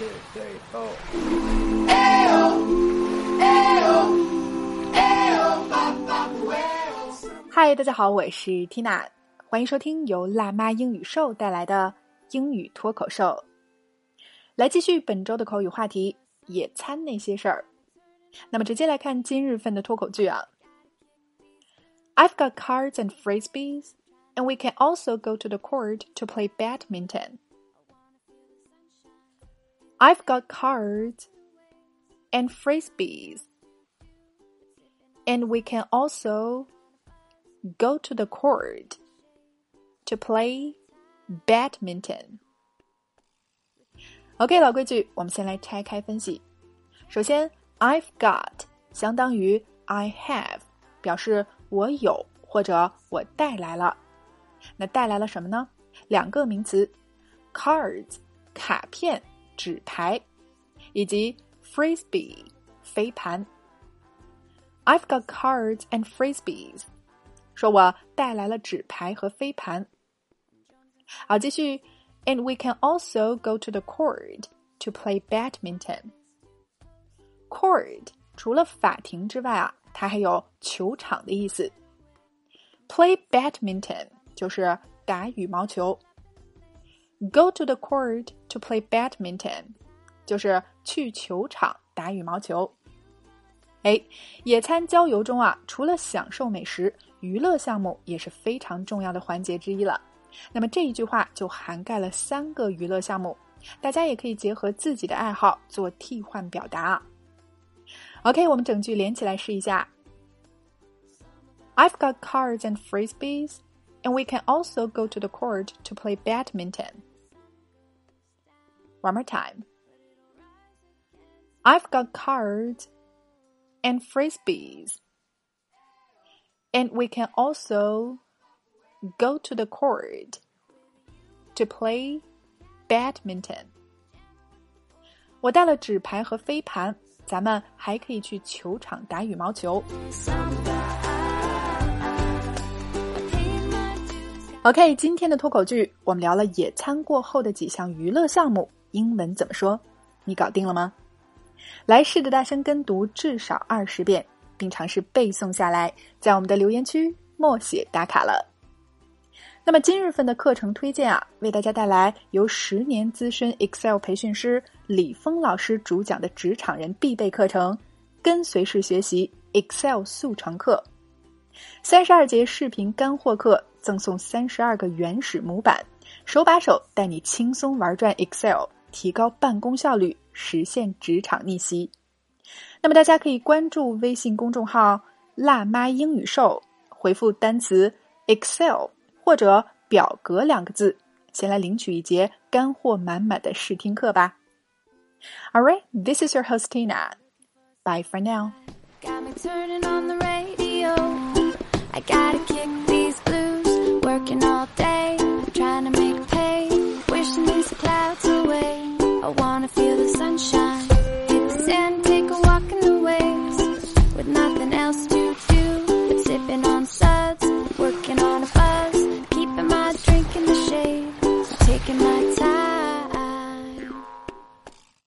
two, three, four. Hi，大家好，我是 Tina，欢迎收听由辣妈英语秀带来的英语脱口秀。来继续本周的口语话题——野餐那些事儿。那么直接来看今日份的脱口剧啊。I've got cards and frisbees, and we can also go to the court to play badminton. I've got cards and frisbees, and we can also go to the court to play badminton. OK，老规矩，我们先来拆开分析。首先，I've got 相当于 I have，表示我有或者我带来了。那带来了什么呢？两个名词：cards 卡片、 纸牌，以及 frisbee 飞盘。I've got cards and frisbees，说我带来了纸牌和飞盘。好，继续。and we can also go to the court to play badminton. Court 除了法庭之外啊，它还有球场的意思。Play badminton 就是打羽毛球。Go to the court to play badminton 就是去球场打羽毛球。哎，野餐郊游中啊，除了享受美食，娱乐项目也是非常重要的环节之一了。那么这一句话就涵盖了三个娱乐项目，大家也可以结合自己的爱好做替换表达。OK，我们整句连起来试一下。I've got cards and frisbees, and we can also go to the court to play badminton. One more time. I've got cards and frisbees, and we can also go to the court to play badminton. 我带了纸牌和飞盘，咱们还可以去球场打羽毛球。OK，今天的脱口剧我们聊了野餐过后的几项娱乐项目， 英文怎么说？你搞定了吗？来试着大声跟读至少二十遍，并尝试背诵下来，在我们的留言区默写打卡了。那么今日份的课程推荐啊，为大家带来由十年资深 Excel 培训师李峰老师主讲的职场人必备课程——跟随式学习 Excel 速成课，三十二节视频干货课，赠送三十二个原始模板，手把手带你轻松玩转 Excel，提高办公效率，实现职场逆袭。那么大家可以关注微信公众号“辣妈英语秀”，回复单词 Excel。或者表格两个字，先来领取一节干货满满的试听课吧。All right, this is your host Tina. Bye for now.